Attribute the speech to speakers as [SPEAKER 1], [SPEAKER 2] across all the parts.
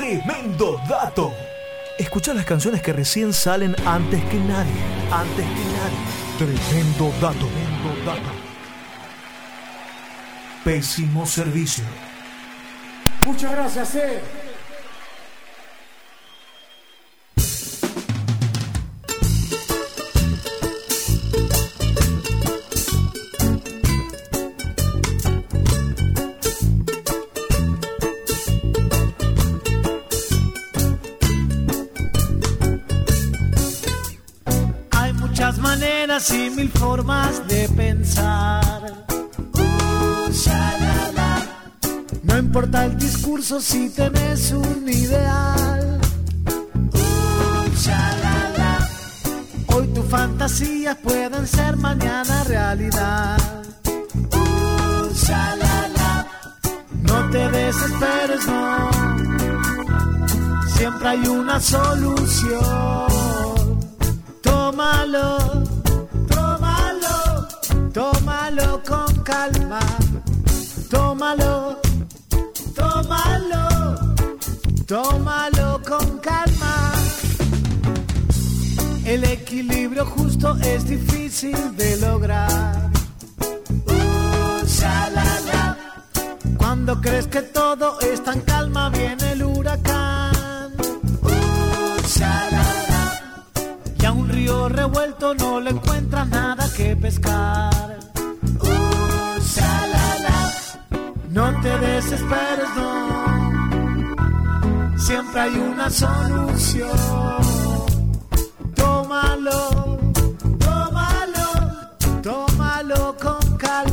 [SPEAKER 1] Tremendo dato. Escucha las canciones que recién salen antes que nadie. Antes que nadie. Tremendo dato. Tremendo dato. Pésimo servicio.
[SPEAKER 2] Muchas gracias, eh.
[SPEAKER 3] Maneras y mil formas de pensar. No importa el discurso si tenés un ideal. Hoy tus fantasías pueden ser mañana realidad. No te desesperes, no. Siempre hay una solución. Tómalo, calma. Tómalo, tómalo, tómalo con calma. El equilibrio justo es difícil de lograr. Uh. Cuando crees que todo está en calma, viene el huracán. Uh, shalala. Y a un río revuelto no le encuentras nada que pescar. No te desesperes, no. Siempre hay una solución. Tómalo, tómalo, tómalo con calma.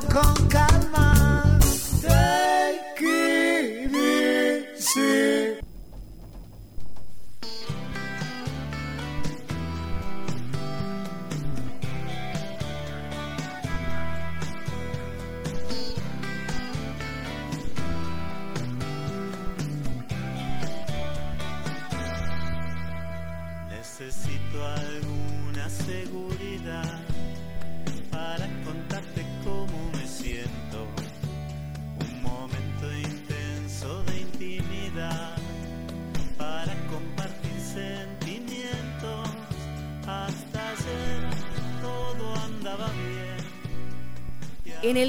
[SPEAKER 3] Tómalo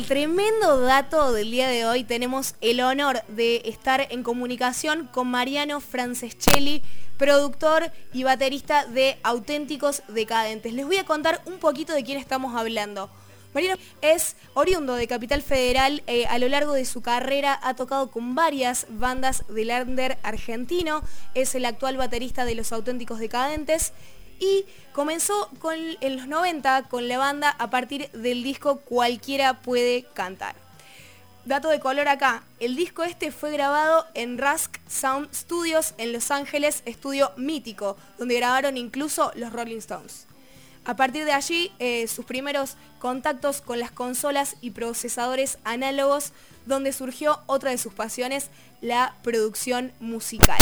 [SPEAKER 4] tremendo dato del día de hoy tenemos el honor de estar en comunicación con Mariano Franceschelli, productor y baterista de Auténticos Decadentes. Les voy a contar un poquito de quién estamos hablando. Mariano es oriundo de Capital Federal, eh, a lo largo de su carrera ha tocado con varias bandas del under argentino, es el actual baterista de Los Auténticos Decadentes y comenzó con, en los 90 con la banda a partir del disco Cualquiera puede cantar. Dato de color acá, el disco este fue grabado en Rusk Sound Studios en Los Ángeles, estudio mítico, donde grabaron incluso los Rolling Stones. A partir de allí, eh, sus primeros contactos con las consolas y procesadores análogos, donde surgió otra de sus pasiones, la producción musical.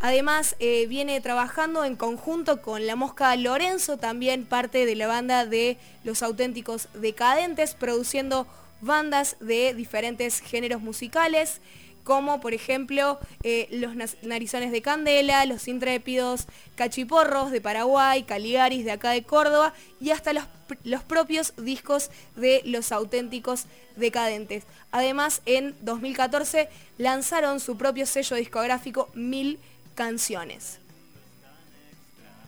[SPEAKER 4] Además, eh, viene trabajando en conjunto con La Mosca Lorenzo, también parte de la banda de Los Auténticos Decadentes, produciendo bandas de diferentes géneros musicales, como por ejemplo eh, Los Narizones de Candela, Los Intrépidos, Cachiporros de Paraguay, Caligaris de acá de Córdoba y hasta los, los propios discos de Los Auténticos Decadentes. Además, en 2014 lanzaron su propio sello discográfico Mil Canciones.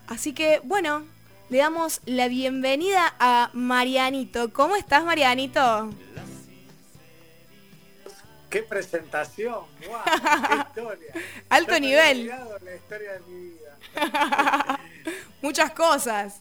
[SPEAKER 4] Así que, bueno, le damos la bienvenida a Marianito. ¿Cómo estás, Marianito?
[SPEAKER 2] ¡Qué presentación! ¡Guau! ¡Qué historia!
[SPEAKER 4] Alto nivel.
[SPEAKER 2] había olvidado la historia de mi vida.
[SPEAKER 4] Muchas cosas.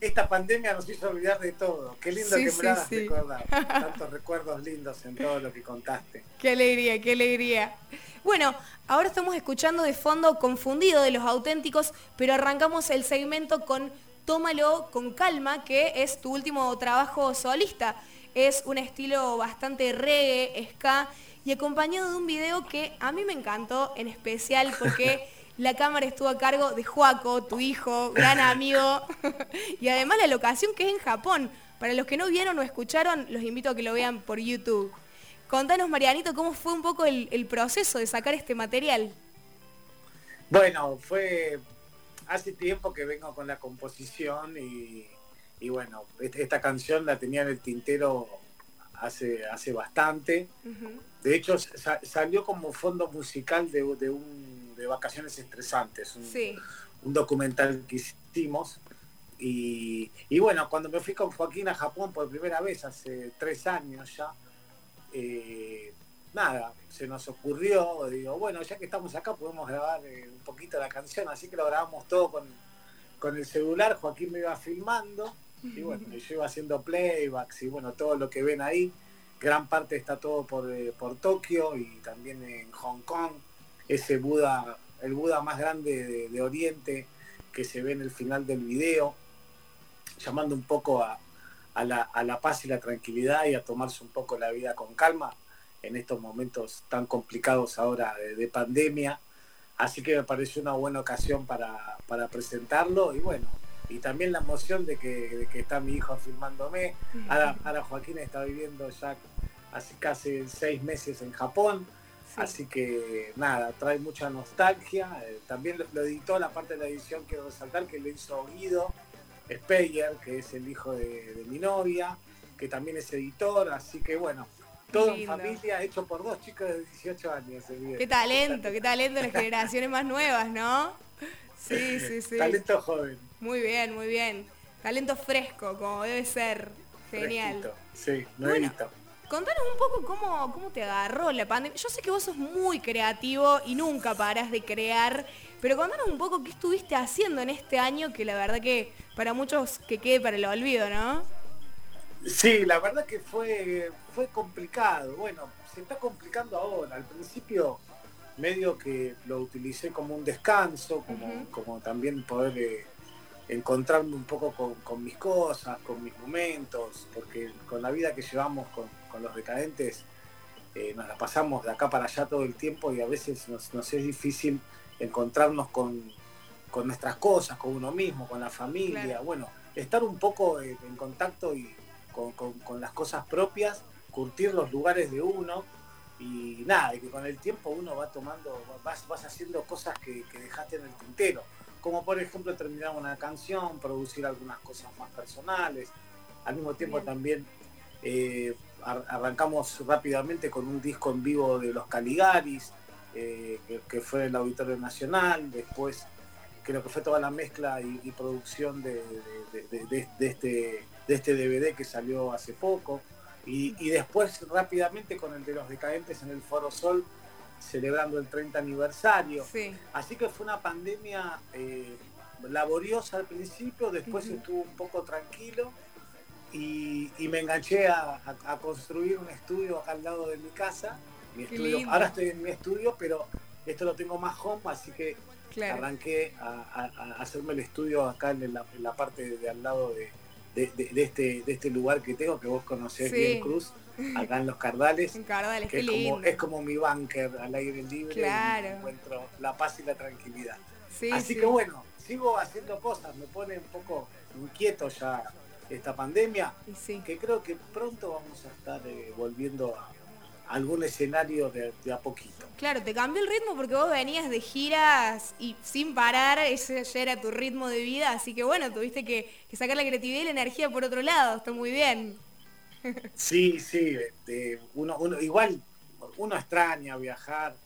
[SPEAKER 2] Esta pandemia nos hizo olvidar de todo. Qué lindo
[SPEAKER 4] Sí,
[SPEAKER 2] que
[SPEAKER 4] sí,
[SPEAKER 2] me hagas
[SPEAKER 4] sí.
[SPEAKER 2] recordar. Tantos recuerdos lindos en todo lo que contaste.
[SPEAKER 4] Qué alegría, qué alegría. Bueno, ahora estamos escuchando de fondo Confundido de los auténticos, pero arrancamos el segmento con Tómalo con calma, que es tu último trabajo solista. Es un estilo bastante reggae, ska, y acompañado de un video que a mí me encantó en especial porque la cámara estuvo a cargo de Joaco, tu hijo, gran amigo, y además la locación que es en Japón. Para los que no vieron o escucharon, los invito a que lo vean por YouTube. Contanos, Marianito, cómo fue un poco el, el proceso de sacar este material.
[SPEAKER 3] Bueno, fue hace tiempo que vengo con la composición y, y bueno, esta canción la tenía en el tintero hace, hace bastante. De hecho, sa- salió como fondo musical de, de un, de Vacaciones Estresantes, un,
[SPEAKER 4] Sí,
[SPEAKER 3] un documental que hicimos. Y, y bueno, cuando me fui con Joaquín a Japón por primera vez, hace tres años ya, eh, nada, se nos ocurrió, digo, bueno, ya que estamos acá podemos grabar eh, un poquito la canción, así que lo grabamos todo con, con el celular, Joaquín me iba filmando, y bueno, yo iba haciendo playbacks y bueno, todo lo que ven ahí, gran parte está todo por, eh, por Tokio y también en Hong Kong, ese Buda, el Buda más grande de, de Oriente que se ve en el final del video, llamando un poco a, a la, a la paz y la tranquilidad y a tomarse un poco la vida con calma en estos momentos tan complicados ahora de, de pandemia. Así que me pareció una buena ocasión para, para presentarlo y bueno, y también la emoción de que, de que está mi hijo filmándome. Ahora, ahora Joaquín está viviendo ya hace casi seis meses en Japón,
[SPEAKER 4] sí.
[SPEAKER 3] Así que nada, trae mucha nostalgia. Eh, también lo, lo editó la parte de la edición, quiero resaltar que lo hizo Guido Speyer, que es el hijo de, de mi novia, que también es editor. Así que bueno, todo en familia, hecho por dos chicos de 18 años. video.
[SPEAKER 4] Qué talento, qué talento las generaciones más nuevas, ¿no? Sí, sí, sí.
[SPEAKER 3] Talento joven.
[SPEAKER 4] Muy bien, muy bien. Talento fresco, como debe ser. Genial.
[SPEAKER 3] fresquito. Sí,
[SPEAKER 4] Bueno. Contanos un poco cómo, cómo te agarró la pandemia. Yo sé que vos sos muy creativo y nunca parás de crear, pero contanos un poco qué estuviste haciendo en este año que la verdad que para muchos que quede para el olvido, ¿no?
[SPEAKER 3] Sí, la verdad que fue, fue complicado. Bueno, se está complicando ahora. Al principio medio que lo utilicé como un descanso, como, como también poder eh, encontrarme un poco con, con mis cosas, con mis momentos, porque con la vida que llevamos con, con los decadentes eh, nos la pasamos de acá para allá todo el tiempo y a veces nos, nos es difícil encontrarnos con, con nuestras cosas, con uno mismo, con la familia,
[SPEAKER 4] Claro.
[SPEAKER 3] bueno, estar un poco en, en contacto y con, con- con las cosas propias, curtir los lugares de uno y nada, y que con el tiempo uno va tomando, vas, vas haciendo cosas que, que dejaste en el tintero, como por ejemplo terminar una canción, producir algunas cosas más personales, al mismo tiempo
[SPEAKER 4] Bien.
[SPEAKER 3] también eh, ar- arrancamos rápidamente con un disco en vivo de los Caligaris, eh, que, que fue el Auditorio Nacional, después creo que fue toda la mezcla y, y producción de, de- de- de- de este, de este DVD que salió hace poco, y, y después rápidamente con el de los decadentes en el Foro Sol, celebrando el 30 aniversario.
[SPEAKER 4] Sí.
[SPEAKER 3] Así que fue una pandemia eh, laboriosa al principio, después estuvo un poco tranquilo y, y me enganché a, a- a construir un estudio acá al lado de mi casa. Mi estudio. Ahora estoy en mi estudio, pero esto lo tengo más home, así que
[SPEAKER 4] Claro.
[SPEAKER 3] arranqué a, hacerme el estudio acá en la, en la parte de, de al lado de, de- de- de este, de este lugar que tengo, que vos conocés
[SPEAKER 4] Sí.
[SPEAKER 3] bien, Cruz, acá en Los Cardales.
[SPEAKER 4] En Cardales,
[SPEAKER 3] que es como, es como mi bunker al aire libre
[SPEAKER 4] Claro.
[SPEAKER 3] y encuentro la paz y la tranquilidad.
[SPEAKER 4] Sí,
[SPEAKER 3] Así
[SPEAKER 4] sí.
[SPEAKER 3] que bueno, sigo haciendo cosas, me pone un poco inquieto ya esta pandemia,
[SPEAKER 4] sí.
[SPEAKER 3] que creo que pronto vamos a estar eh, volviendo a algún escenario de, de a poquito.
[SPEAKER 4] Claro, te cambió el ritmo porque vos venías de giras y sin parar, ese ya era tu ritmo de vida, así que bueno, tuviste que, que sacar la creatividad y la energía por otro lado, está muy bien.
[SPEAKER 3] Sí, sí, este, uno, uno, igual uno extraña viajar.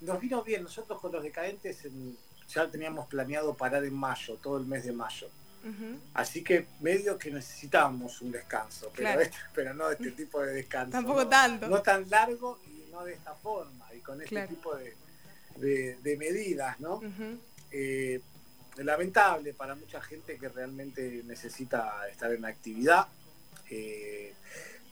[SPEAKER 3] Nos vino bien, nosotros con los decadentes en- ya teníamos planeado parar en mayo, todo el mes de mayo. Así que medio que necesitábamos un descanso, pero,
[SPEAKER 4] Claro.
[SPEAKER 3] este- pero no de este tipo de descanso.
[SPEAKER 4] Tampoco
[SPEAKER 3] ¿no?
[SPEAKER 4] tanto.
[SPEAKER 3] No tan largo y no de esta forma, y con este
[SPEAKER 4] Claro.
[SPEAKER 3] tipo de, de- de medidas, ¿no? Eh, lamentable para mucha gente que realmente necesita estar en actividad. Eh,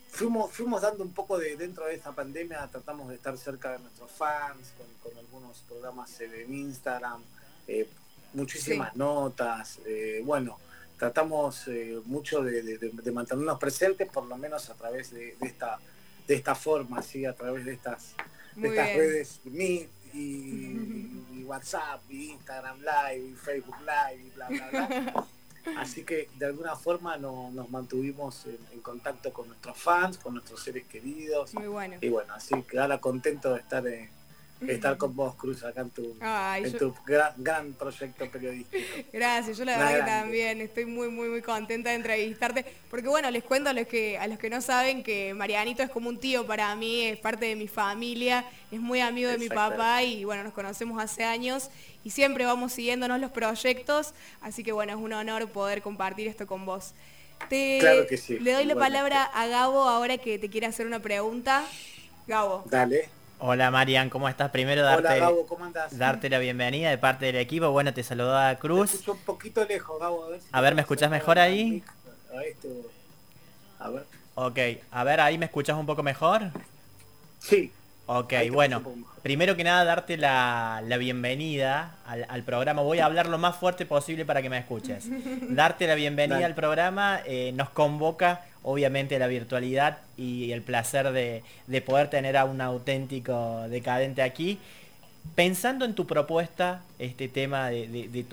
[SPEAKER 3] fuimos, fuimos dando un poco de dentro de esta pandemia, tratamos de estar cerca de nuestros fans, con, con algunos programas en Instagram, eh, muchísimas
[SPEAKER 4] Sí.
[SPEAKER 3] notas, eh, bueno, tratamos eh, mucho de, de- de- de mantenernos presentes, por lo menos a través de, de esta, de esta forma, ¿sí? a través de estas, estas redes Meet y, y WhatsApp, y Instagram Live, y Facebook Live, y bla, bla, bla. Así que de alguna forma no- nos mantuvimos en, en contacto con nuestros fans, con nuestros seres queridos.
[SPEAKER 4] Muy bueno.
[SPEAKER 3] Y bueno, así que ahora contento de estar, de estar con vos, Cruz, acá en tu,
[SPEAKER 4] Ay,
[SPEAKER 3] en
[SPEAKER 4] yo-
[SPEAKER 3] tu gran, gran proyecto periodístico.
[SPEAKER 4] Gracias, yo la verdad que también estoy muy, muy, muy contenta de entrevistarte. Porque bueno, les cuento a los que, a los que no saben que Marianito es como un tío para mí, es parte de mi familia, es muy amigo de mi papá y bueno, nos conocemos hace años y siempre vamos siguiéndonos los proyectos. Así que bueno, es un honor poder compartir esto con vos. Te-
[SPEAKER 3] Claro que sí,
[SPEAKER 4] Le doy la palabra a Gabo ahora que te quiere hacer una pregunta. Gabo.
[SPEAKER 3] Dale.
[SPEAKER 5] Hola Marian, ¿cómo estás? Primero
[SPEAKER 3] Hola
[SPEAKER 5] darte,
[SPEAKER 3] Gabo, ¿cómo andás?
[SPEAKER 5] darte la bienvenida de parte del equipo. Bueno, te saludaba
[SPEAKER 3] Te
[SPEAKER 5] Cruz.
[SPEAKER 3] escucho un poquito lejos, Gabo. A ver, si
[SPEAKER 5] A ver, ¿me escuchás mejor ahí?
[SPEAKER 3] A, este, a ver.
[SPEAKER 5] Ok, a ver, ahí me escuchás un poco mejor.
[SPEAKER 3] Sí.
[SPEAKER 5] Ok, bueno, primero que nada darte la, la bienvenida al, al programa. Voy a hablar lo más fuerte posible para que me escuches. Darte la bienvenida
[SPEAKER 3] Dale.
[SPEAKER 5] al programa eh, nos convoca obviamente la virtualidad y el placer de, de poder tener a un auténtico decadente aquí. Pensando en tu propuesta, este tema de, de, de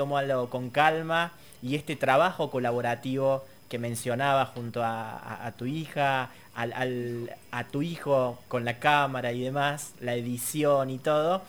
[SPEAKER 5] con calma y este trabajo colaborativo que mencionaba junto a, tu hija, al- a tu hijo con la cámara y demás, la edición y todo,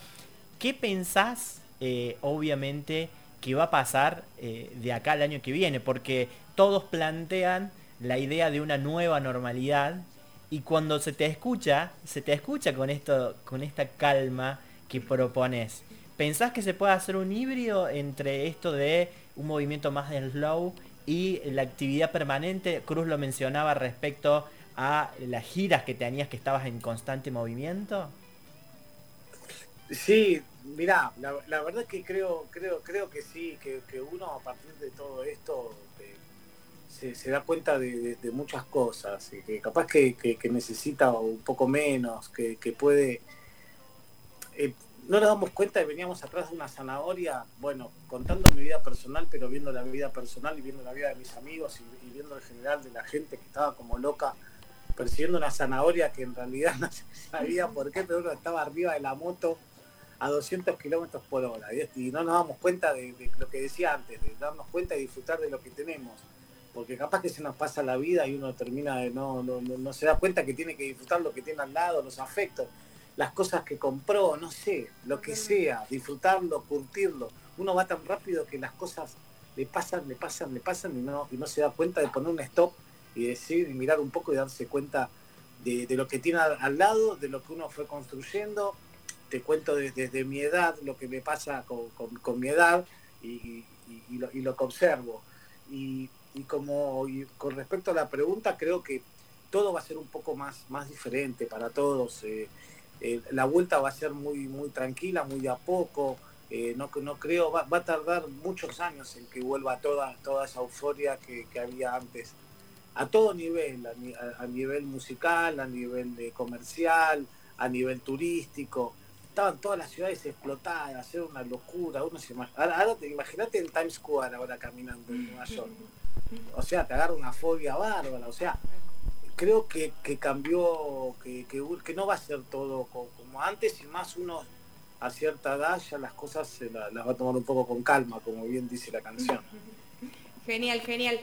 [SPEAKER 5] ¿qué pensás, eh, obviamente, que va a pasar eh, de acá al año que viene? Porque todos plantean la idea de una nueva normalidad y cuando se te escucha, se te escucha con esto, con esta calma que propones. ¿Pensás que se puede hacer un híbrido entre esto de un movimiento más de slow y la actividad permanente? Cruz lo mencionaba respecto a las giras que tenías que estabas en constante movimiento.
[SPEAKER 3] Sí, mirá, la, la verdad que creo, creo, creo que sí, que, que uno a partir de todo esto se, da cuenta de, muchas cosas, y que capaz que, necesita un poco menos, que, puede... eh, no nos damos cuenta que veníamos atrás de una zanahoria, bueno, contando mi vida personal, pero viendo la vida personal y viendo la vida de mis amigos y, y viendo en general de la gente que estaba como loca persiguiendo una zanahoria que en realidad no se sabía por qué, pero uno estaba arriba de la moto a 200 kilómetros por hora. Y, y no nos damos cuenta de lo que decía antes, de darnos cuenta y disfrutar de lo que tenemos. Porque capaz que se nos pasa la vida y uno termina de no, no, no- se da cuenta que tiene que disfrutar lo que tiene al lado, los afectos, las cosas que compró, no sé, lo que sea, disfrutarlo, curtirlo. Uno va tan rápido que las cosas le pasan, le pasan, le pasan y no, y no se da cuenta de poner un stop y decir y mirar un poco y darse cuenta de, de lo que tiene al, al lado, de lo que uno fue construyendo. Te cuento desde, desde mi edad lo que me pasa con, con- con mi edad y, y- y lo, y lo que observo. Y, y como y con respecto a la pregunta, creo que todo va a ser un poco más, más diferente para todos. eh, eh, la vuelta va a ser muy, muy tranquila, muy de a poco. eh, no, no creo, va, va a tardar muchos años en que vuelva toda, toda esa euforia que, que había antes. A todo nivel, a, ni- a- a nivel musical, a nivel de comercial, a nivel turístico. Estaban todas las ciudades explotadas, era una locura. Uno se imag- ahora, ahora te imagínate en Times Square ahora caminando en Nueva York. O sea, te agarra una fobia bárbara. O sea, creo que, que cambió, que, que, que no va a ser todo co- como antes y más uno a cierta edad ya las cosas se la- las va a tomar un poco con calma, como bien dice la canción.
[SPEAKER 4] Genial, genial.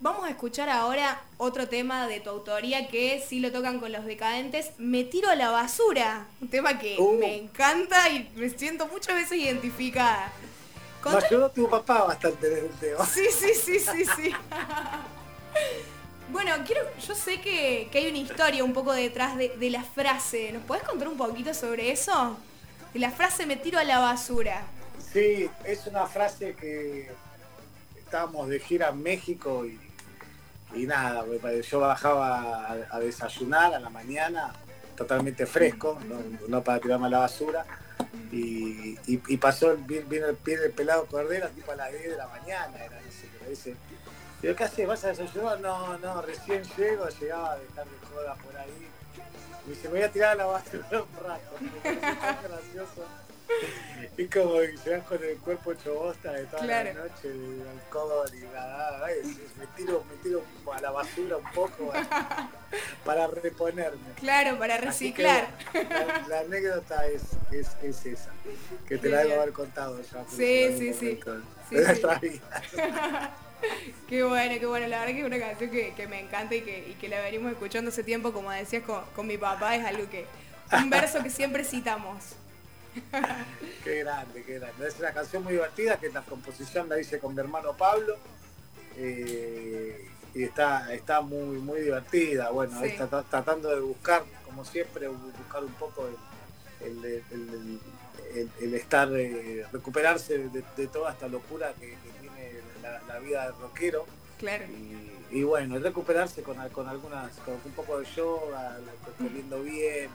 [SPEAKER 4] Vamos a escuchar ahora otro tema de tu autoría que sí lo tocan con los decadentes. Me tiro a la basura. Un tema que
[SPEAKER 3] Uh.
[SPEAKER 4] me encanta y me siento muchas veces identificada.
[SPEAKER 3] Ayudó tu papá bastante en el tema.
[SPEAKER 4] Sí, sí, sí, sí, sí. bueno, quiero, yo sé que, que hay una historia un poco detrás de, de la frase. ¿Nos podés contar un poquito sobre eso? De la frase me tiro a la basura.
[SPEAKER 3] Sí, es una frase que estábamos de gira en México y, y nada, yo bajaba a, a desayunar a la mañana, totalmente fresco, no, no para tirarme a la basura. Y, y- y pasó, viene, viene el, pelado Cordera tipo a las 10 de la mañana, era, no sé, dice, ¿pero qué haces? ¿Vas a desayunar? No, no, recién llego, llegaba a dejar de joda por ahí. Y dice, me voy a tirar a la basura un rato. Gracioso. Es como que llegas con el cuerpo hecho bosta de toda
[SPEAKER 4] Claro.
[SPEAKER 3] la noche, el alcohol y nada, me tiro, me tiro a la basura un poco para reponerme.
[SPEAKER 4] Claro, para reciclar.
[SPEAKER 3] la, la anécdota es, es, es esa, que te la debo haber contado ya.
[SPEAKER 4] Sí, sí, sí. Sí,
[SPEAKER 3] de
[SPEAKER 4] sí.
[SPEAKER 3] nuestra vida.
[SPEAKER 4] Qué bueno, qué bueno. La verdad que es una canción que, que me encanta y que, y que la venimos escuchando hace tiempo, como decías con, con mi papá, es algo que. Un verso que siempre citamos.
[SPEAKER 3] Qué grande, qué grande. Es una canción muy divertida que la composición la hice con mi hermano Pablo. eh, y está, está muy, muy divertida. Bueno,
[SPEAKER 4] Sí.
[SPEAKER 3] está tra- tratando de buscar, como siempre, bu- buscar un poco el, el- estar, eh, recuperarse de, de toda esta locura que, que tiene la, la vida del rockero.
[SPEAKER 4] Claro.
[SPEAKER 3] Y, y bueno, recuperarse con, con algunas, con un poco de yoga, comiendo bien,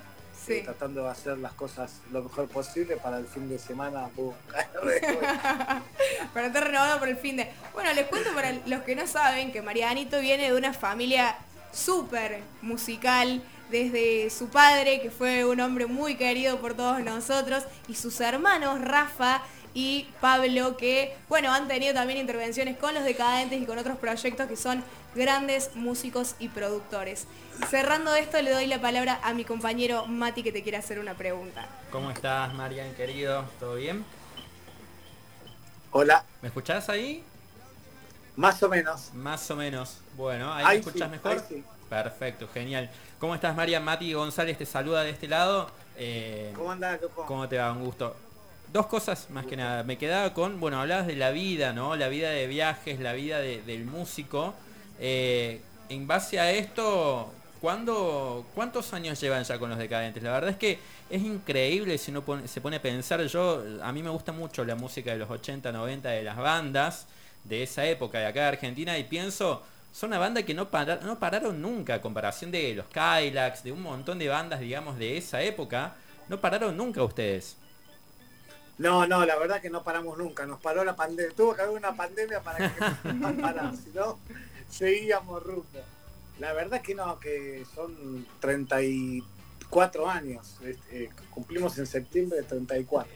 [SPEAKER 4] Sí.
[SPEAKER 3] eh, tratando de hacer las cosas lo mejor posible para el fin de semana. boom,
[SPEAKER 4] Para estar renovado por el fin de. Bueno, les cuento para los que no saben que Marianito viene de una familia súper musical. Desde su padre, que fue un hombre muy querido por todos nosotros, y sus hermanos Rafa y Pablo, que, bueno, han tenido también intervenciones con los decadentes y con otros proyectos que son grandes músicos y productores. Cerrando esto, le doy la palabra a mi compañero Mati, que te quiere hacer una pregunta.
[SPEAKER 6] ¿Cómo estás, Marian, querido? ¿Todo bien?
[SPEAKER 3] Hola,
[SPEAKER 6] ¿Me escuchás ahí?
[SPEAKER 3] más o menos.
[SPEAKER 6] Más o menos. Bueno, ¿ahí
[SPEAKER 3] Ahí
[SPEAKER 6] me escuchás
[SPEAKER 3] sí,
[SPEAKER 6] mejor?
[SPEAKER 3] ahí sí.
[SPEAKER 6] Perfecto, genial. ¿Cómo estás, Marian? Mati González te saluda de este lado. Eh,
[SPEAKER 3] ¿Cómo andás, loco?
[SPEAKER 6] ¿Cómo te va? Un gusto. Dos cosas más que nada. Me quedaba con, bueno, hablabas de la vida, ¿no? La vida de viajes, la vida de- del músico. Eh, en base a esto, ¿cuándo, ¿cuántos años llevan ya con los decadentes? La verdad es que es increíble si uno se pone a pensar. Yo, a mí me gusta mucho la música de los 80, 90 de las bandas de esa época de acá de Argentina y pienso, son una banda que no, para- no pararon nunca, a comparación de los Kylax, de un montón de bandas, digamos, de esa época. No pararon nunca ustedes.
[SPEAKER 3] No, no, la verdad que no paramos nunca. Nos paró la pandemia. Tuvo que haber una pandemia para que nos no, seguíamos rumbo. La verdad que no, que son 34 años. Este, eh, cumplimos en septiembre de 34.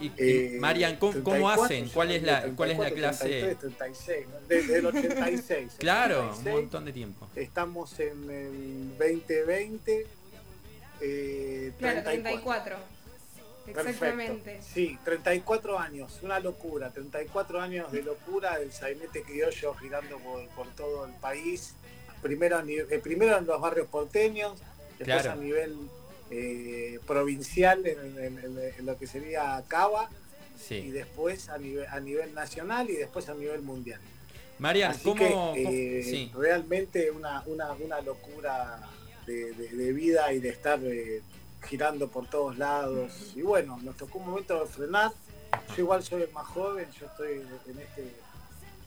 [SPEAKER 6] Y, y,
[SPEAKER 3] Eh,
[SPEAKER 6] Marian, ¿cómo, cómo
[SPEAKER 3] 34,
[SPEAKER 6] hacen? ¿Cuál es la, cuál es la
[SPEAKER 3] 34,
[SPEAKER 6] clase?
[SPEAKER 3] 33, 36, ¿no? desde el 86. el
[SPEAKER 6] Claro, un
[SPEAKER 3] 86,
[SPEAKER 6] montón de tiempo.
[SPEAKER 3] Estamos en el 2020. Eh,
[SPEAKER 4] Claro,
[SPEAKER 3] 34.
[SPEAKER 4] 34.
[SPEAKER 3] Perfecto.
[SPEAKER 4] Exactamente.
[SPEAKER 3] Sí, 34 años, una locura, 34 años de locura del sainete criollo girando por, por todo el país. Primero, eh, primero en los barrios porteños, después
[SPEAKER 6] Claro.
[SPEAKER 3] a nivel eh, provincial en, en- en- en lo que sería Cava y después a nivel, a nivel nacional y después a nivel mundial.
[SPEAKER 6] Marian,
[SPEAKER 3] Así
[SPEAKER 6] ¿cómo,
[SPEAKER 3] que
[SPEAKER 6] cómo-
[SPEAKER 3] eh,
[SPEAKER 6] sí.
[SPEAKER 3] realmente una, una, una locura de, de- de vida y de estar eh, girando por todos lados. Y bueno, nos tocó un momento de frenar. Yo igual soy más joven, yo estoy en este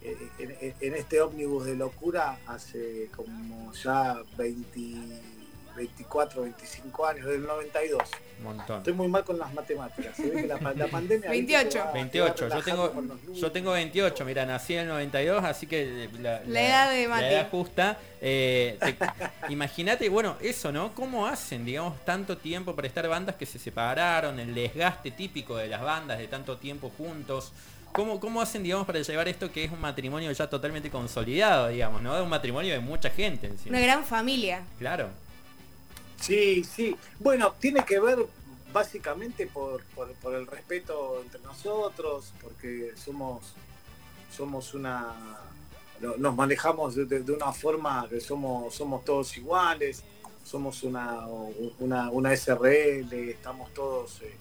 [SPEAKER 3] eh, en este ómnibus de locura hace como ya 20, 24, 25 años, del 92.
[SPEAKER 6] Un montón.
[SPEAKER 3] Estoy muy mal con las matemáticas. se ve que la, pa- la pandemia... ¿viste?
[SPEAKER 4] 28.
[SPEAKER 3] te va- te va
[SPEAKER 6] 28, yo tengo,
[SPEAKER 3] números.
[SPEAKER 6] yo tengo 28, mira, nací en el 92, así que la,
[SPEAKER 4] La edad de Mati.
[SPEAKER 6] La edad justa. Eh, te- Imagínate, bueno, eso, ¿no? ¿Cómo hacen, digamos, tanto tiempo para estar bandas que se separaron, el desgaste típico de las bandas de tanto tiempo juntos? ¿Cómo, ¿Cómo hacen, digamos, para llevar esto que es un matrimonio ya totalmente consolidado, digamos, ¿no? Un matrimonio de mucha gente encima.
[SPEAKER 4] Una gran familia.
[SPEAKER 6] Claro,
[SPEAKER 3] Sí, sí. Bueno, tiene que ver básicamente por, por, el respeto entre nosotros, porque somos, somos una. no- Nos manejamos de, una forma que somos, somos todos iguales, somos una, una, una SRL, estamos todos eh,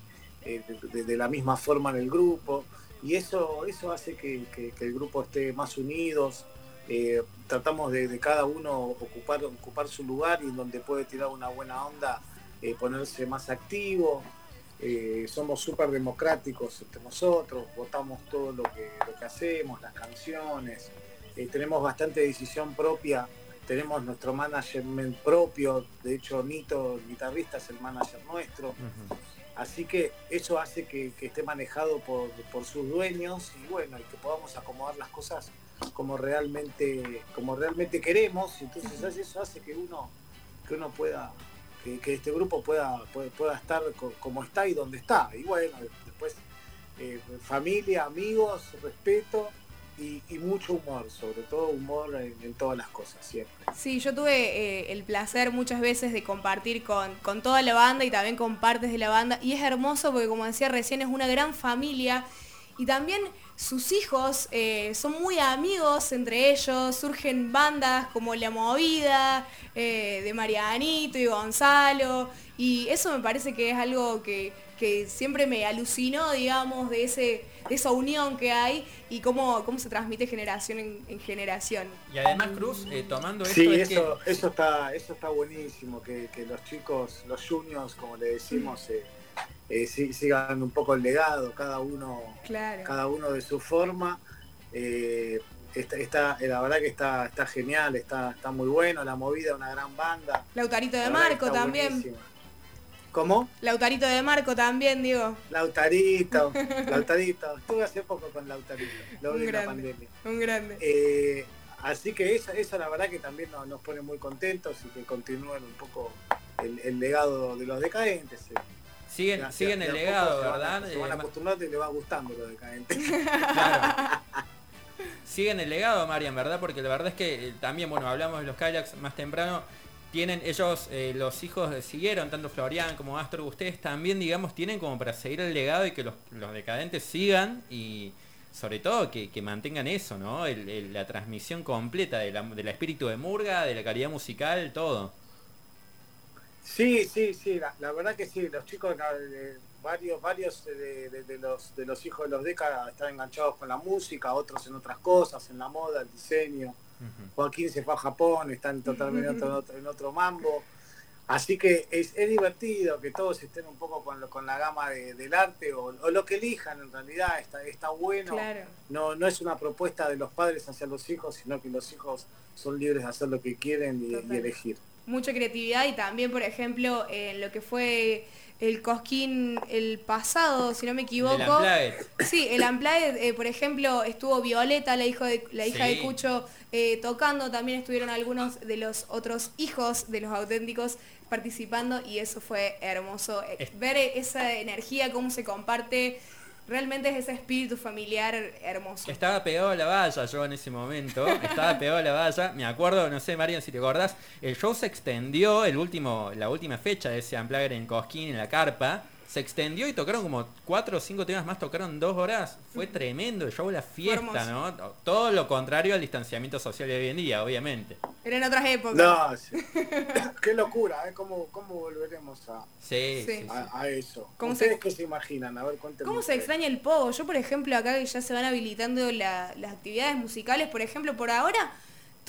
[SPEAKER 3] eh, de la misma forma en el grupo, y eso, eso hace que, que- que el grupo esté más unidos, eh, tratamos de, de cada uno ocupar, ocupar su lugar y en donde puede tirar una buena onda, eh, ponerse más activo. Eh, somos súper democráticos entre nosotros, votamos todo lo que, lo que hacemos, las canciones, tenemos bastante decisión propia, tenemos nuestro management propio, de hecho Nito, el guitarrista, es el manager nuestro. Así que eso hace que, que esté manejado por, por sus dueños y bueno, y que podamos acomodar las cosas como realmente, como realmente queremos. Entonces eso hace que uno, que uno pueda, que, que este grupo pueda, pueda, pueda estar co- como está y donde está. Y bueno, después eh, familia, amigos, respeto y, y mucho humor, sobre todo humor en, en todas las cosas, siempre.
[SPEAKER 4] Sí, yo tuve eh, el placer muchas veces de compartir con, con toda la banda y también con partes de la banda. Y es hermoso porque como decía recién es una gran familia. Y también sus hijos eh, son muy amigos entre ellos. Surgen bandas como La Movida, eh, de Marianito y Gonzalo. Y eso me parece que es algo que, que siempre me alucinó, digamos, de, ese, de esa unión que hay y cómo, cómo se transmite generación en- en generación.
[SPEAKER 6] Y además, Cruz, eh, tomando esto,
[SPEAKER 3] Sí,
[SPEAKER 6] es
[SPEAKER 3] eso, eso está, eso está buenísimo, que, que los chicos, los juniors, como le decimos, eh, eh, sigan un poco el legado, cada uno,
[SPEAKER 4] Claro.
[SPEAKER 3] cada uno de su forma. Eh, está, está- eh, la verdad que está, está genial, está, está muy bueno, la movida, una gran banda.
[SPEAKER 4] Lautarito de
[SPEAKER 3] La
[SPEAKER 4] Marco también.
[SPEAKER 3] buenísima. ¿Cómo?
[SPEAKER 4] Lautarito de Marco también, digo.
[SPEAKER 3] Lautarito, Lautarito. Estuve hace poco con Lautarito, lo vi
[SPEAKER 4] Un
[SPEAKER 3] en la pandemia.
[SPEAKER 4] Un grande.
[SPEAKER 3] Eh, así que eso, eso la verdad que también nos, nos pone muy contentos y que continúen un poco el, el legado de los decadentes. eh.
[SPEAKER 6] Siguen,
[SPEAKER 3] Ya-
[SPEAKER 6] siguen
[SPEAKER 3] ya-
[SPEAKER 6] el legado,
[SPEAKER 3] poco se van a-
[SPEAKER 6] ¿verdad?
[SPEAKER 3] Se van acostumbrando y le va gustando los decadentes.
[SPEAKER 6] Claro. Siguen el legado, Marian, ¿verdad? Porque la verdad es que eh, también, bueno, hablamos de los Kylax más temprano. Tienen, ellos, eh, los hijos eh, siguieron, tanto Florian como Astro, ustedes también, digamos, tienen como para seguir el legado y que los, los decadentes sigan y sobre todo que, que mantengan eso, ¿no? El- el- la transmisión completa de la- del espíritu de Murga, de la calidad musical, todo.
[SPEAKER 3] Sí, sí, sí, la, la verdad que sí, los chicos, la- eh, varios, varios de, de- de los, de los hijos de los décadas están enganchados con la música, otros en otras cosas, en la moda, el diseño. Joaquín se fue a Japón, están totalmente en otro, en otro- en otro mambo. Así que es, es divertido que todos estén un poco con, lo- con la gama de- del arte o, o lo que elijan en realidad, está, está bueno.
[SPEAKER 4] Claro.
[SPEAKER 3] No, no es una propuesta de los padres hacia los hijos, sino que los hijos son libres de hacer lo que quieren y, elegir.
[SPEAKER 4] Mucha creatividad y también, por ejemplo, en lo que fue el Cosquín el pasado, si no me equivoco.
[SPEAKER 6] El.
[SPEAKER 4] Sí, el Unplugged, eh, por ejemplo, estuvo Violeta, la, hijo de, la hija
[SPEAKER 6] Sí.
[SPEAKER 4] de Cucho, eh, tocando. También estuvieron algunos de los otros hijos de los auténticos participando y eso fue hermoso. Eh,
[SPEAKER 6] Es-
[SPEAKER 4] Ver esa energía, cómo se comparte, realmente es ese espíritu familiar hermoso.
[SPEAKER 6] Estaba pegado a la valla yo en ese momento. Estaba pegado a la valla. Me acuerdo, no sé, Marian, si te acordás. El show se extendió, el último, la última fecha de ese Unplugged en Cosquín, en la carpa. Se extendió y tocaron como cuatro o cinco temas más, tocaron dos horas. Fue tremendo el show, la fiesta, ¿no? Todo lo contrario al distanciamiento social de hoy en día, obviamente.
[SPEAKER 4] Eran otras épocas.
[SPEAKER 3] No, sí. qué locura, ¿eh? ¿Cómo, ¿Cómo volveremos a,
[SPEAKER 6] Sí,
[SPEAKER 4] Sí.
[SPEAKER 3] a, a eso?
[SPEAKER 4] ¿Cómo
[SPEAKER 3] ¿Ustedes
[SPEAKER 4] se-
[SPEAKER 3] qué se imaginan? A ver, cuéntenme.
[SPEAKER 4] ¿Cómo se extraña el pogo? Yo, por ejemplo, acá que ya se van habilitando la- las actividades musicales, por ejemplo, por ahora,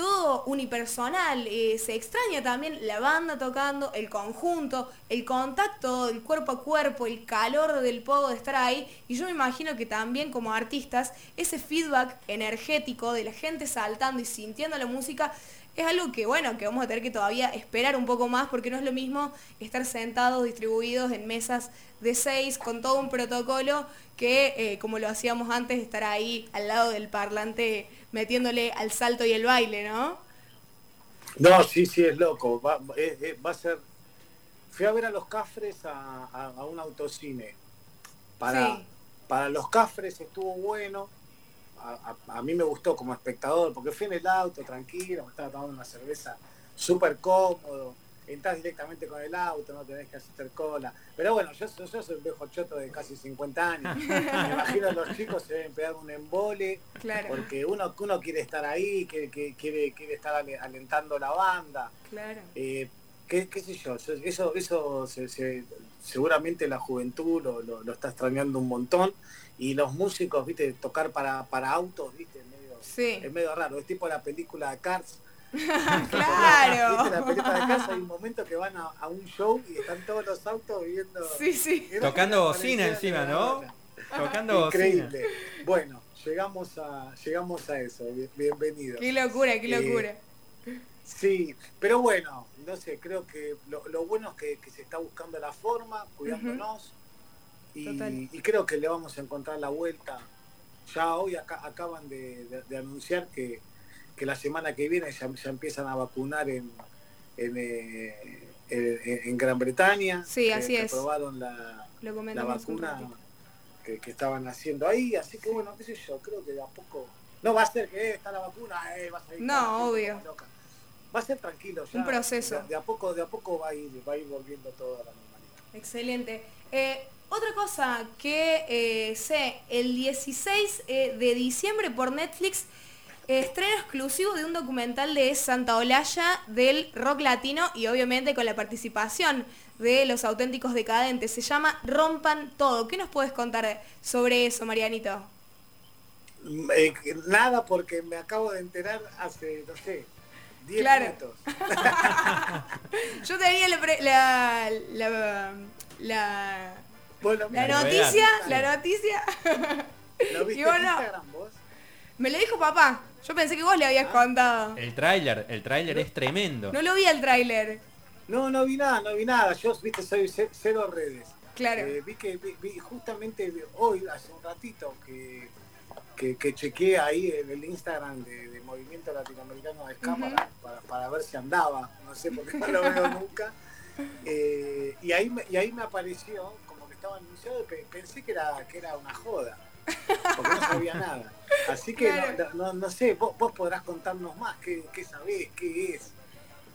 [SPEAKER 4] todo unipersonal. eh, se extraña también la banda tocando, el conjunto, el contacto del cuerpo a cuerpo, el calor del pogo de estar ahí. Y yo me imagino que también como artistas, ese feedback energético de la gente saltando y sintiendo la música es algo que, bueno, que vamos a tener que todavía esperar un poco más porque no es lo mismo estar sentados, distribuidos en mesas de seis con todo un protocolo que, eh, como lo hacíamos antes, estar ahí al lado del parlante metiéndole al salto y el baile, ¿no?
[SPEAKER 3] No, sí, sí, es loco. Va, eh, eh, va a ser. Fui a ver a los Cafres a, a- a un autocine. Para,
[SPEAKER 4] Sí.
[SPEAKER 3] para los Cafres estuvo bueno. A, a- a mí me gustó como espectador, porque fui en el auto tranquilo, me estaba tomando una cerveza súper cómodo. Entras directamente con el auto, no tenés que hacer cola. Pero bueno, yo, yo, yo soy un viejo choto de casi 50 años. Me imagino a los chicos se deben pegar un embole
[SPEAKER 4] Claro,
[SPEAKER 3] porque uno, uno quiere estar ahí, que, que- quiere, quiere estar ale- alentando la banda.
[SPEAKER 4] claro.
[SPEAKER 3] Eh, ¿qué, qué sé yo? Eso, eso, eso se- se- seguramente la juventud lo, lo- lo está extrañando un montón. Y los músicos, viste, tocar para, para autos, viste, es medio,
[SPEAKER 4] Sí,
[SPEAKER 3] es medio raro. Es tipo la película Cars.
[SPEAKER 4] claro.
[SPEAKER 3] ¿Viste? La película de Cars hay un momento que van a, a un show y están todos los autos viendo.
[SPEAKER 4] Sí, sí.
[SPEAKER 3] viendo
[SPEAKER 6] Tocando bocina encima, ¿no? Tocando bocina.
[SPEAKER 3] Increíble. Bueno, llegamos a, llegamos a eso. Bien- Bienvenidos.
[SPEAKER 4] Qué locura, qué
[SPEAKER 3] Eh,
[SPEAKER 4] locura.
[SPEAKER 3] Sí, pero bueno, no sé, creo que lo, lo bueno es que, que se está buscando la forma, cuidándonos. Y, y creo que le vamos a encontrar la vuelta. Ya hoy acá, acaban de, de- de anunciar que, que la semana que viene ya, ya empiezan a vacunar en, en, eh, eh, en Gran Bretaña.
[SPEAKER 4] Sí, así
[SPEAKER 3] que
[SPEAKER 4] es.
[SPEAKER 3] Probaron la, la vacuna que, que estaban haciendo ahí, así que bueno, qué sé yo, creo que de a poco... No va a ser que eh, está la vacuna, eh, vas a ir
[SPEAKER 4] No, obvio.
[SPEAKER 3] loca. Va a ser tranquilo ya.
[SPEAKER 4] Un proceso.
[SPEAKER 3] De, de a poco, de a poco va a ir, va a ir volviendo todo a la normalidad.
[SPEAKER 4] Excelente. Eh, otra cosa que eh, sé, el 16 eh, de diciembre por Netflix, eh, estreno exclusivo de un documental de Santa Olalla del rock latino y obviamente con la participación de los auténticos decadentes. Se llama Rompan Todo. ¿Qué nos puedes contar sobre eso, Marianito?
[SPEAKER 3] Eh, nada, porque me acabo de enterar hace, no sé, 10
[SPEAKER 4] Claro.
[SPEAKER 3] minutos.
[SPEAKER 4] Yo tenía la, pre- la, la, la-
[SPEAKER 3] Bueno,
[SPEAKER 4] la noticia, la noticia.
[SPEAKER 3] ¿Lo viste
[SPEAKER 4] y
[SPEAKER 3] en
[SPEAKER 4] bueno.
[SPEAKER 3] Instagram vos?
[SPEAKER 4] Me lo dijo papá. Yo pensé que vos le habías contado.
[SPEAKER 6] El tráiler, el tráiler es tremendo.
[SPEAKER 4] No lo vi el tráiler.
[SPEAKER 3] No, no vi nada, no vi nada. Yo, viste, soy ce- cero redes.
[SPEAKER 4] Claro.
[SPEAKER 3] Eh, vi que vi, vi justamente hoy, hace un ratito, que, que, que chequeé ahí en el Instagram de, de Movimiento Latinoamericano de
[SPEAKER 4] Ujú.
[SPEAKER 3] para, para, para ver si andaba. No sé por qué no lo veo nunca. Eh, y, ahí me, y ahí me apareció estaba anunciado pensé que era, que era una joda. Porque no sabía nada. Así que no-
[SPEAKER 4] Claro.
[SPEAKER 3] no, no, sé, vos, vos podrás contarnos más qué, qué sabés, qué es.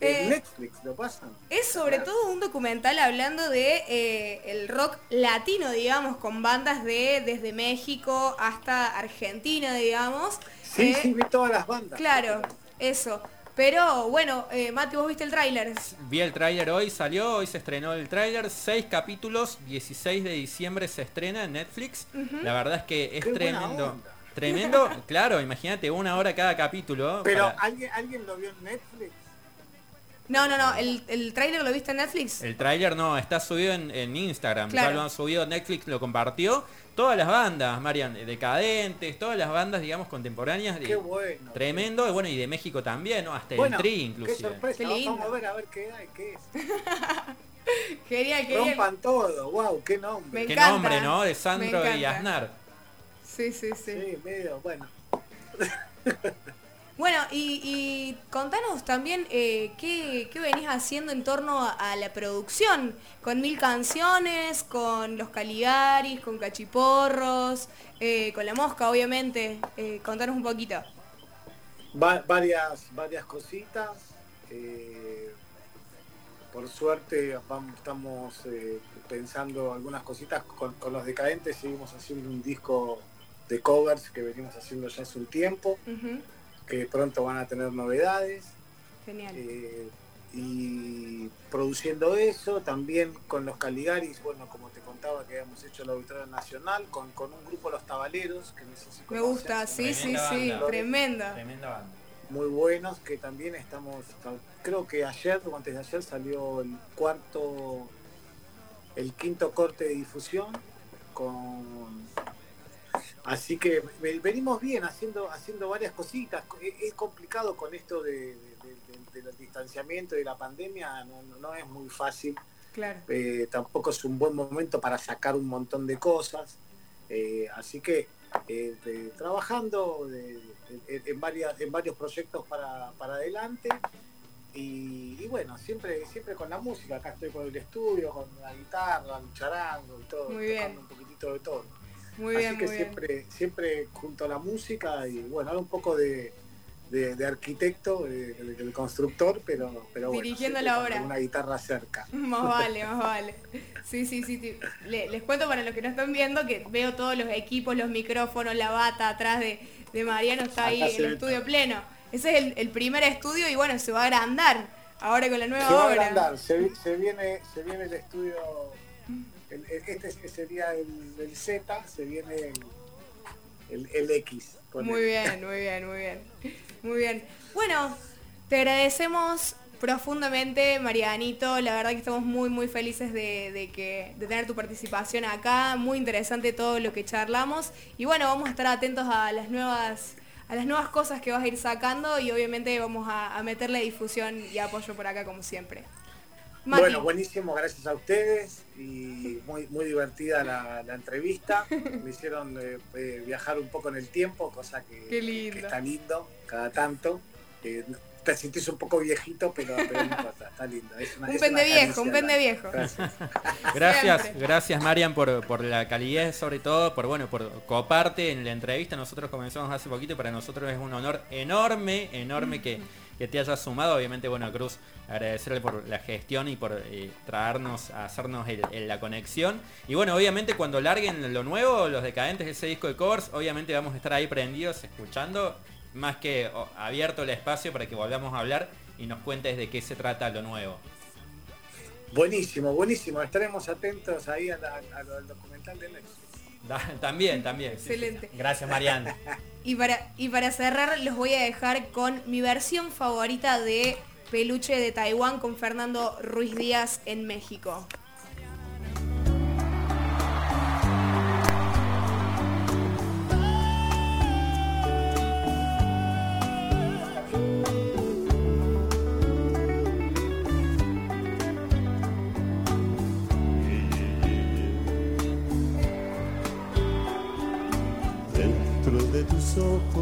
[SPEAKER 4] Eh,
[SPEAKER 3] Netflix lo pasan.
[SPEAKER 4] Es sobre todo un documental hablando de eh, el rock latino, digamos, con bandas de desde México hasta Argentina, digamos.
[SPEAKER 3] Sí,
[SPEAKER 4] Eh,
[SPEAKER 3] sí, vi todas las bandas.
[SPEAKER 4] Claro, eso. Pero bueno, eh, Mati, ¿vos viste el tráiler?
[SPEAKER 6] Vi el tráiler hoy, salió, hoy se estrenó el tráiler, seis capítulos, 16 de diciembre se estrena en Netflix. La verdad es que es
[SPEAKER 3] Qué
[SPEAKER 6] tremendo. Tremendo, claro, imagínate, una hora cada capítulo.
[SPEAKER 3] Pero
[SPEAKER 6] para-
[SPEAKER 3] ¿alguien, ¿alguien lo vio en Netflix?
[SPEAKER 4] No, no, no, el, el tráiler lo viste en Netflix.
[SPEAKER 6] El tráiler no, está subido en, en Instagram,
[SPEAKER 4] Claro.
[SPEAKER 6] ya lo han subido, Netflix lo compartió. Todas las bandas, Marian, decadentes, todas las bandas, digamos, contemporáneas. de-
[SPEAKER 3] Qué bueno.
[SPEAKER 6] Tremendo, y bueno, y de México también, ¿no? Hasta
[SPEAKER 3] Bueno,
[SPEAKER 6] el Tri
[SPEAKER 3] qué
[SPEAKER 6] inclusive.
[SPEAKER 3] sorpresa.
[SPEAKER 4] Qué
[SPEAKER 3] Vamos
[SPEAKER 4] lindo.
[SPEAKER 3] a ver a ver qué hay, qué es.
[SPEAKER 4] Genial, genial.
[SPEAKER 3] Rompan todo, wow, qué nombre.
[SPEAKER 4] Me
[SPEAKER 6] Qué
[SPEAKER 4] encanta,
[SPEAKER 6] nombre, ¿no? De Sandro y. Aznar.
[SPEAKER 4] Sí, sí, sí.
[SPEAKER 3] Sí, medio, bueno.
[SPEAKER 4] Bueno, y, y contanos también eh, ¿qué, qué venís haciendo en torno a, a la producción, con mil canciones, con los Caligaris, con Cachiporros, eh, con la mosca, obviamente. Eh, contanos un poquito.
[SPEAKER 3] Va- varias, varias cositas. por suerte vamos, estamos pensando algunas cositas con, con los decadentes. Seguimos haciendo un disco de covers que venimos haciendo ya hace un tiempo, que pronto van a tener novedades.
[SPEAKER 4] Genial.
[SPEAKER 3] Eh, y produciendo eso, también con los Caligaris, bueno, como te contaba que habíamos hecho el Auditorio Nacional, con, con un grupo Los Tabaleros, que no sé si
[SPEAKER 4] Me gusta, sí, sí,
[SPEAKER 6] Tremenda
[SPEAKER 4] sí,
[SPEAKER 6] banda.
[SPEAKER 4] tremenda.
[SPEAKER 6] Tremenda banda.
[SPEAKER 3] muy buenos, que también estamos, creo que ayer o antes de ayer salió el cuarto, el quinto corte de difusión, con así que ve- venimos bien haciendo, haciendo varias cositas. Es, complicado con esto de, de- de- del distanciamiento y de la pandemia, no, no- no es muy fácil.
[SPEAKER 4] Claro.
[SPEAKER 3] Eh, tampoco es un buen momento para sacar un montón de cosas. Eh, así que eh, de- trabajando de- de- en, varias, en varios proyectos para, para adelante. Y, y bueno, siempre, siempre con la música. Acá estoy con el estudio, con la guitarra, el charango y todo,
[SPEAKER 4] Muy bien.
[SPEAKER 3] tocando un poquitito de todo.
[SPEAKER 4] Muy
[SPEAKER 3] Así
[SPEAKER 4] bien,
[SPEAKER 3] que
[SPEAKER 4] muy bien.
[SPEAKER 3] siempre, siempre junto a la música y bueno, ahora un poco de, de- de arquitecto, de, de- del constructor, pero, pero bueno,
[SPEAKER 4] Dirigiendo la
[SPEAKER 3] con
[SPEAKER 4] obra.
[SPEAKER 3] Una guitarra cerca.
[SPEAKER 4] Más vale, más vale. Sí, sí, sí. sí. Le- les cuento para los que no están viendo que veo todos los equipos, los micrófonos, la bata atrás de, de Mariano, está ahí el estudio pleno. Ese es el, el primer estudio y bueno, se va a agrandar ahora con la nueva
[SPEAKER 3] Se va a
[SPEAKER 4] obra.
[SPEAKER 3] agrandar, se, vi- se viene, se viene el estudio, el- el- este sería el, el Z, se viene el, X.
[SPEAKER 4] Muy bien, muy bien, muy bien. Muy bien. Bueno, te agradecemos profundamente, Marianito. La verdad que estamos muy, muy felices de, de que, de tener tu participación acá. Muy interesante todo lo que charlamos. Y bueno, vamos a estar atentos a las nuevas a las nuevas cosas que vas a ir sacando y obviamente vamos a, a meterle difusión y apoyo por acá como siempre. Mati,
[SPEAKER 3] Bueno, buenísimo, gracias a ustedes y muy, muy divertida la, la entrevista. Me hicieron eh, eh, viajar un poco en el tiempo, cosa que, está lindo cada tanto. Eh, te sentís un poco viejito, pero, pero no importa, está lindo. Es una-
[SPEAKER 4] Un
[SPEAKER 3] es
[SPEAKER 4] pende viejo,
[SPEAKER 3] caricia
[SPEAKER 4] un pende viejo.
[SPEAKER 3] Gracias.
[SPEAKER 6] Gracias Marian por, por la calidez sobre todo, por bueno, por coparte en la entrevista. Nosotros comenzamos hace poquito y para nosotros es un honor enorme, enorme que, que te hayas sumado. Obviamente, bueno, Cruz, agradecerle por la gestión y por eh, traernos, a hacernos la conexión. Y bueno, obviamente cuando larguen lo nuevo, los decadentes, ese disco de covers, obviamente vamos a estar ahí prendidos, escuchando, más que abierto el espacio para que volvamos a hablar y nos cuentes de qué se trata lo nuevo.
[SPEAKER 3] Buenísimo, buenísimo. Estaremos atentos ahí a la- a lo del documental de Netflix.
[SPEAKER 6] También, también. sí.
[SPEAKER 4] Excelente.
[SPEAKER 5] Gracias, Marian.
[SPEAKER 4] Y para, y para cerrar los voy a dejar con mi versión favorita de Peluche de Taiwán con Fernando Ruiz Díaz en México.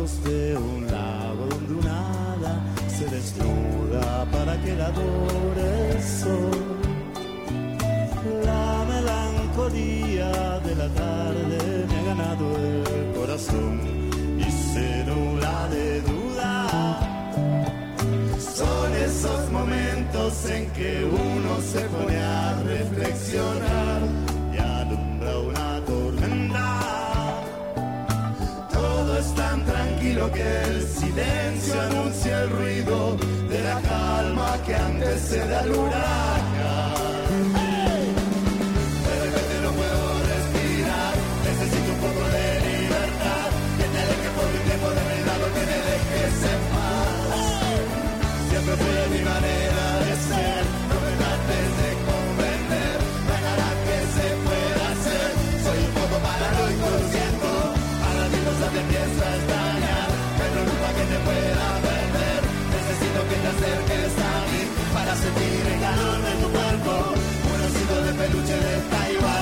[SPEAKER 7] De un lago donde un hada se desnuda para que la adore el sol. La melancolía de la tarde me ha ganado el corazón y se nubla de duda. Son esos momentos en que uno se pone a reflexionar el silencio anuncia el ruido de la calma que antecede al huracán. Osito de peluche